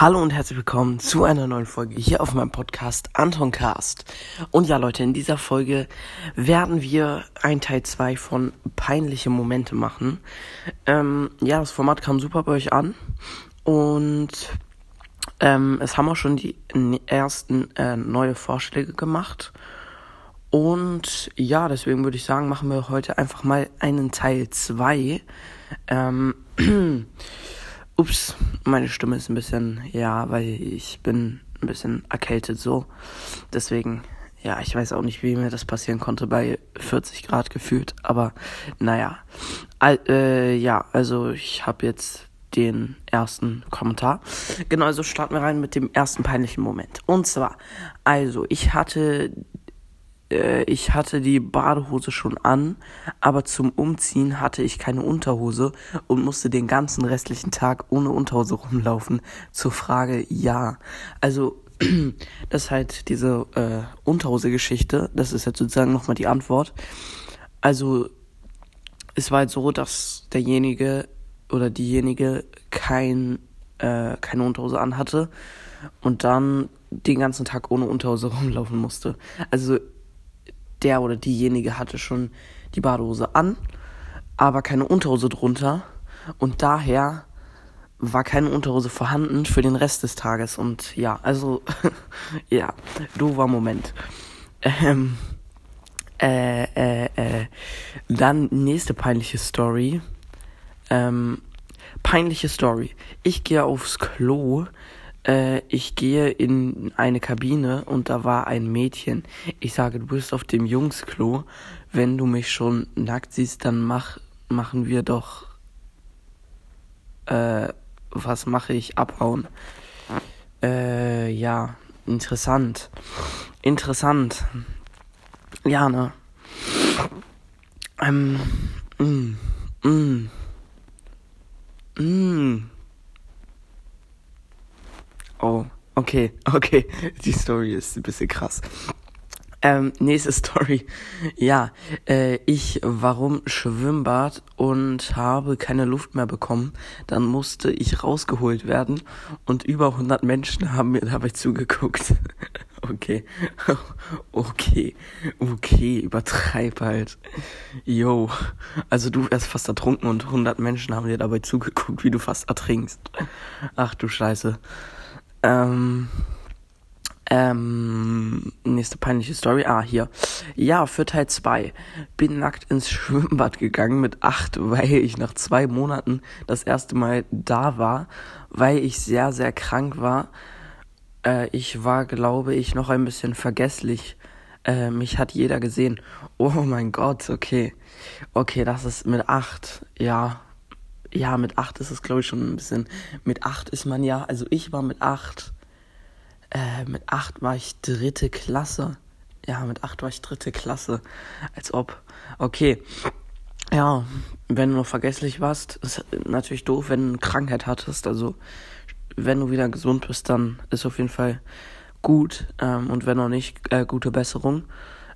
Hallo und herzlich willkommen zu einer neuen Folge hier auf meinem Podcast Anton Cast. Und ja, Leute, in dieser Folge werden wir ein Teil 2 von peinliche Momente machen. Ähm, ja, das Format kam super bei euch an und ähm, es haben auch schon die ersten äh, neue Vorschläge gemacht. Und ja, deswegen würde ich sagen, machen wir heute einfach mal einen Teil 2. Ähm, Ups, meine Stimme ist ein bisschen, ja, weil ich bin ein bisschen erkältet so. Deswegen, ja, ich weiß auch nicht, wie mir das passieren konnte bei 40 Grad gefühlt. Aber naja, Al äh, ja, also ich habe jetzt den ersten Kommentar. Genau, also starten wir rein mit dem ersten peinlichen Moment. Und zwar, also ich hatte äh, ich hatte die Badehose schon an, aber zum Umziehen hatte ich keine Unterhose und musste den ganzen restlichen Tag ohne Unterhose rumlaufen. Zur Frage ja. Also, das ist halt diese äh, Unterhose-Geschichte. Das ist jetzt sozusagen nochmal die Antwort. Also, es war halt so, dass derjenige oder diejenige kein, äh, keine Unterhose anhatte und dann den ganzen Tag ohne Unterhose rumlaufen musste. Also der oder diejenige hatte schon die Badehose an, aber keine Unterhose drunter und daher war keine Unterhose vorhanden für den Rest des Tages und ja, also ja, doofer Moment. Ähm, äh, äh, äh, dann nächste peinliche Story. Ähm, peinliche Story. Ich gehe aufs Klo äh, ich gehe in eine Kabine und da war ein Mädchen. Ich sage, du bist auf dem Jungsklo. Wenn du mich schon nackt siehst, dann mach, machen wir doch. Äh, was mache ich? Abhauen. Äh, ja, interessant. Interessant. Ja, ne? Ähm, mm, mm, mm. Oh, okay, okay. Die Story ist ein bisschen krass. Ähm, nächste Story. Ja, äh, ich warum Schwimmbad und habe keine Luft mehr bekommen. Dann musste ich rausgeholt werden und über 100 Menschen haben mir dabei zugeguckt. okay, okay, okay, übertreib halt. Yo, also du wärst fast ertrunken und 100 Menschen haben dir dabei zugeguckt, wie du fast ertrinkst. Ach du Scheiße. Ähm, ähm, nächste peinliche Story. Ah, hier. Ja, für Teil 2. Bin nackt ins Schwimmbad gegangen mit 8, weil ich nach zwei Monaten das erste Mal da war, weil ich sehr, sehr krank war. Äh, ich war, glaube ich, noch ein bisschen vergesslich. Äh, mich hat jeder gesehen. Oh mein Gott, okay. Okay, das ist mit 8. Ja, ja, mit acht ist es, glaube ich, schon ein bisschen. Mit acht ist man ja, also ich war mit acht. Äh, mit acht war ich dritte Klasse. Ja, mit acht war ich dritte Klasse. Als ob. Okay. Ja, wenn du noch vergesslich warst, ist natürlich doof, wenn du eine Krankheit hattest. Also, wenn du wieder gesund bist, dann ist auf jeden Fall gut. Ähm, und wenn noch nicht, äh, gute Besserung.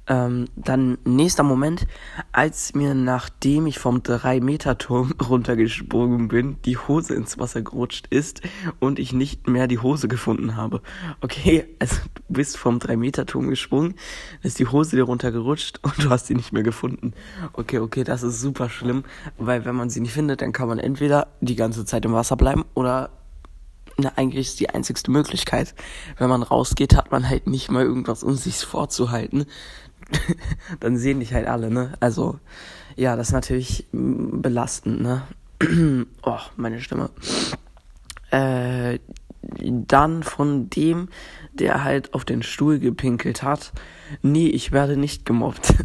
Ähm, dann nächster Moment, als mir nachdem ich vom 3-Meter-Turm runtergesprungen bin, die Hose ins Wasser gerutscht ist und ich nicht mehr die Hose gefunden habe. Okay, also du bist vom 3-Meter-Turm gesprungen, ist die Hose dir runtergerutscht und du hast sie nicht mehr gefunden. Okay, okay, das ist super schlimm, weil wenn man sie nicht findet, dann kann man entweder die ganze Zeit im Wasser bleiben oder na, eigentlich ist die einzigste Möglichkeit. Wenn man rausgeht, hat man halt nicht mal irgendwas, um sich vorzuhalten. dann sehen dich halt alle, ne? Also, ja, das ist natürlich belastend, ne? oh, meine Stimme. Äh, dann von dem, der halt auf den Stuhl gepinkelt hat. Nee, ich werde nicht gemobbt.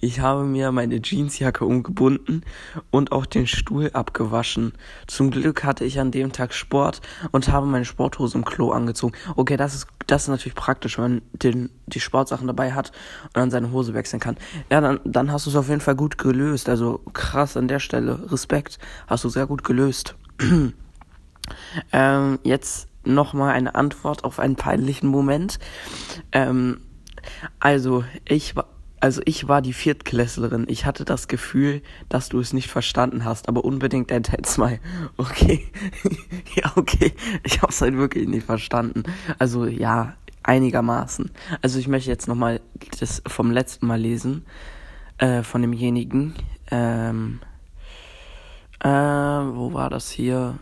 Ich habe mir meine Jeansjacke umgebunden und auch den Stuhl abgewaschen. Zum Glück hatte ich an dem Tag Sport und habe meine Sporthose im Klo angezogen. Okay, das ist, das ist natürlich praktisch, wenn man den, die Sportsachen dabei hat und dann seine Hose wechseln kann. Ja, dann, dann hast du es auf jeden Fall gut gelöst. Also krass an der Stelle. Respekt. Hast du sehr gut gelöst. ähm, jetzt nochmal eine Antwort auf einen peinlichen Moment. Ähm, also, ich war, also ich war die Viertklässlerin. Ich hatte das Gefühl, dass du es nicht verstanden hast, aber unbedingt ein Teil 2. Okay. ja, okay. Ich hab's halt wirklich nicht verstanden. Also ja, einigermaßen. Also ich möchte jetzt nochmal das vom letzten Mal lesen. Äh, von demjenigen. Ähm, äh, wo war das hier?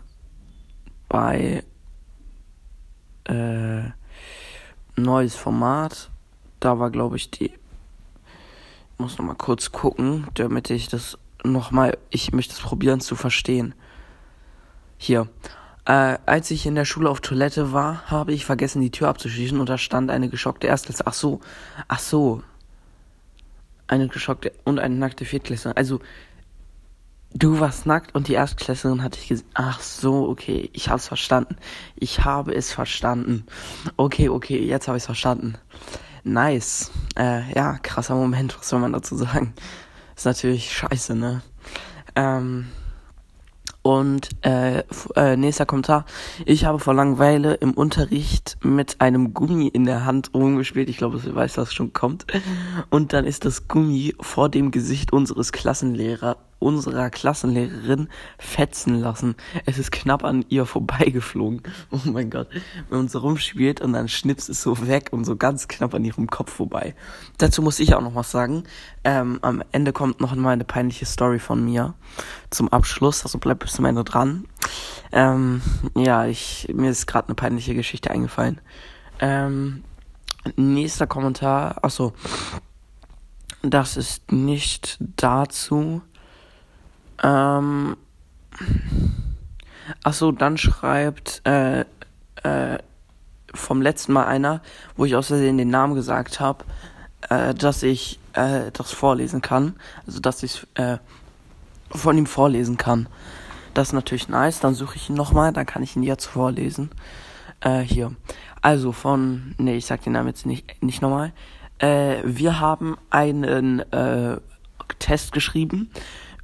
Bei äh, neues Format. Da war, glaube ich, die muss noch mal kurz gucken, damit ich das noch mal, ich möchte es probieren zu verstehen. Hier. Äh, als ich in der Schule auf Toilette war, habe ich vergessen, die Tür abzuschließen und da stand eine geschockte Erstklässlerin. Ach so, ach so. Eine geschockte und eine nackte Viertklässlerin. Also, du warst nackt und die Erstklässlerin hatte ich gesehen. Ach so, okay, ich habe es verstanden. Ich habe es verstanden. Okay, okay, jetzt habe ich es verstanden. Nice. Äh, ja, krasser Moment, was soll man dazu sagen? Ist natürlich scheiße, ne? Ähm, und äh, äh, nächster Kommentar. Ich habe vor Langeweile im Unterricht mit einem Gummi in der Hand rumgespielt. Ich glaube, du weißt, was schon kommt. Und dann ist das Gummi vor dem Gesicht unseres Klassenlehrers unserer Klassenlehrerin fetzen lassen. Es ist knapp an ihr vorbeigeflogen. Oh mein Gott. Wenn man so rumspielt und dann schnippst es so weg und so ganz knapp an ihrem Kopf vorbei. Dazu muss ich auch noch was sagen. Ähm, am Ende kommt noch mal eine peinliche Story von mir zum Abschluss. Also bleibt bis zum Ende dran. Ähm, ja, ich, mir ist gerade eine peinliche Geschichte eingefallen. Ähm, nächster Kommentar. Achso. Das ist nicht dazu. Ähm, ach so, dann schreibt äh, äh, vom letzten Mal einer, wo ich aus Versehen den Namen gesagt habe, äh, dass ich äh, das vorlesen kann. Also, dass ich äh, von ihm vorlesen kann. Das ist natürlich nice. Dann suche ich ihn nochmal, dann kann ich ihn jetzt vorlesen. Äh, hier. Also von, nee, ich sag den Namen jetzt nicht, nicht nochmal. Äh, wir haben einen äh, Test geschrieben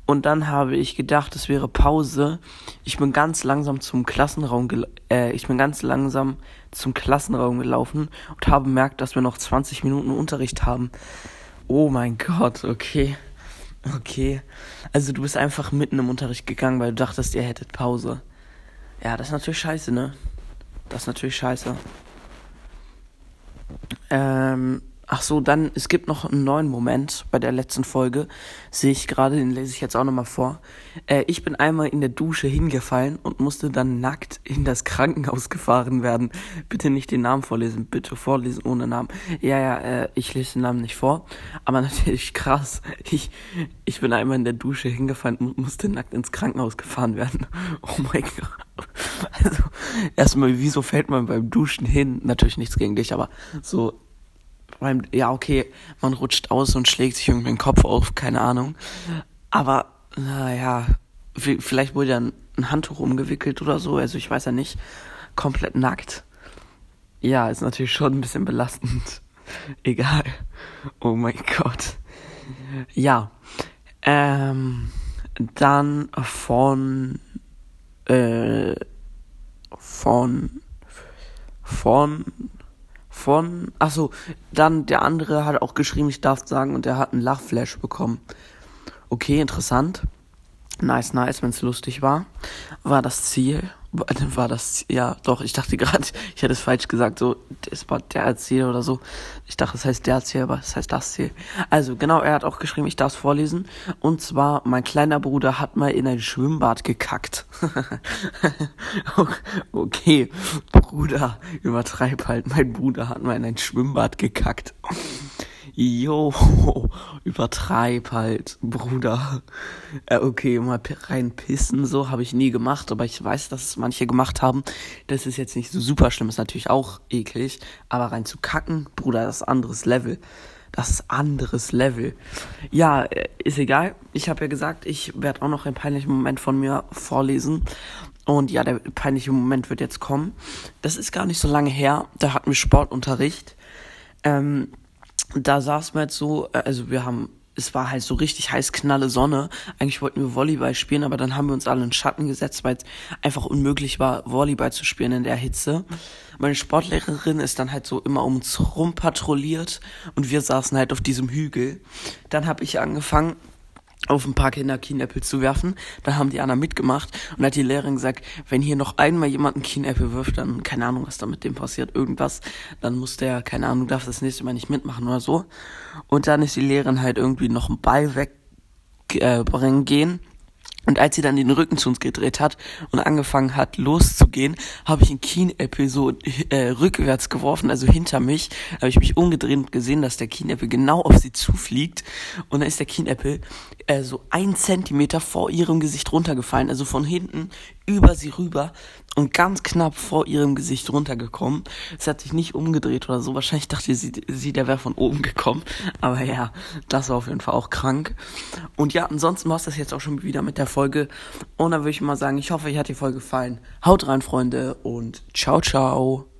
und dann habe ich gedacht, es wäre Pause. Ich bin ganz langsam zum Klassenraum, äh, ich bin ganz langsam zum Klassenraum gelaufen und habe bemerkt, dass wir noch 20 Minuten Unterricht haben. Oh mein Gott, okay. Okay. Also du bist einfach mitten im Unterricht gegangen, weil du dachtest, ihr hättet Pause. Ja, das ist natürlich scheiße, ne? Das ist natürlich scheiße. Ähm, Ach so, dann, es gibt noch einen neuen Moment bei der letzten Folge. Sehe ich gerade, den lese ich jetzt auch nochmal vor. Äh, ich bin einmal in der Dusche hingefallen und musste dann nackt in das Krankenhaus gefahren werden. Bitte nicht den Namen vorlesen, bitte vorlesen ohne Namen. Ja, ja, äh, ich lese den Namen nicht vor. Aber natürlich krass. Ich, ich bin einmal in der Dusche hingefallen und musste nackt ins Krankenhaus gefahren werden. Oh mein Gott. Also, erstmal, wieso fällt man beim Duschen hin? Natürlich nichts gegen dich, aber so beim, ja, okay, man rutscht aus und schlägt sich irgendwie den Kopf auf, keine Ahnung. Aber, naja, vielleicht wurde ja ein, ein Handtuch umgewickelt oder so, also ich weiß ja nicht. Komplett nackt. Ja, ist natürlich schon ein bisschen belastend. Egal. Oh mein Gott. Ja. Ähm, dann von, äh, von, von, von, achso, dann der andere hat auch geschrieben, ich darf sagen, und er hat einen Lachflash bekommen. Okay, interessant. Nice, nice, wenn es lustig war. War das Ziel war das, ja, doch, ich dachte gerade, ich hätte es falsch gesagt, so, das war der Erzähler oder so. Ich dachte, es heißt der Erzähler, aber es heißt das Ziel. Also, genau, er hat auch geschrieben, ich darf es vorlesen. Und zwar, mein kleiner Bruder hat mal in ein Schwimmbad gekackt. okay, Bruder, übertreib halt, mein Bruder hat mal in ein Schwimmbad gekackt. Jo, übertreib halt, Bruder. Äh, okay, mal rein pissen, so habe ich nie gemacht, aber ich weiß, dass es manche gemacht haben. Das ist jetzt nicht so super schlimm, ist natürlich auch eklig, aber rein zu kacken, Bruder, das ist anderes Level. Das anderes Level. Ja, äh, ist egal. Ich habe ja gesagt, ich werde auch noch einen peinlichen Moment von mir vorlesen. Und ja, der peinliche Moment wird jetzt kommen. Das ist gar nicht so lange her. Da hatten wir Sportunterricht. Ähm, da saß man jetzt so, äh, also wir haben es war halt so richtig heiß, knalle Sonne. Eigentlich wollten wir Volleyball spielen, aber dann haben wir uns alle in Schatten gesetzt, weil es einfach unmöglich war, Volleyball zu spielen in der Hitze. Meine Sportlehrerin ist dann halt so immer um uns rum patrouilliert und wir saßen halt auf diesem Hügel. Dann habe ich angefangen, auf ein paar Kinder Kienäppel zu werfen. Da haben die anderen mitgemacht und hat die Lehrerin gesagt, wenn hier noch einmal jemand einen Kienäppel wirft, dann keine Ahnung, was da mit dem passiert, irgendwas, dann muss der, keine Ahnung, darf das nächste Mal nicht mitmachen oder so. Und dann ist die Lehrerin halt irgendwie noch einen Ball wegbringen äh, gehen und als sie dann den Rücken zu uns gedreht hat und angefangen hat loszugehen, habe ich einen Keen-Apple so äh, rückwärts geworfen, also hinter mich. Habe ich mich umgedreht und gesehen, dass der Keen-Apple genau auf sie zufliegt. Und dann ist der Keen-Apple äh, so ein Zentimeter vor ihrem Gesicht runtergefallen, also von hinten über sie rüber und ganz knapp vor ihrem Gesicht runtergekommen. Es hat sich nicht umgedreht oder so. Wahrscheinlich dachte sie, sie der wäre von oben gekommen. Aber ja, das war auf jeden Fall auch krank. Und ja, ansonsten war es das jetzt auch schon wieder mit der Folge. Und dann würde ich mal sagen, ich hoffe, euch hat die Folge gefallen. Haut rein, Freunde, und ciao, ciao.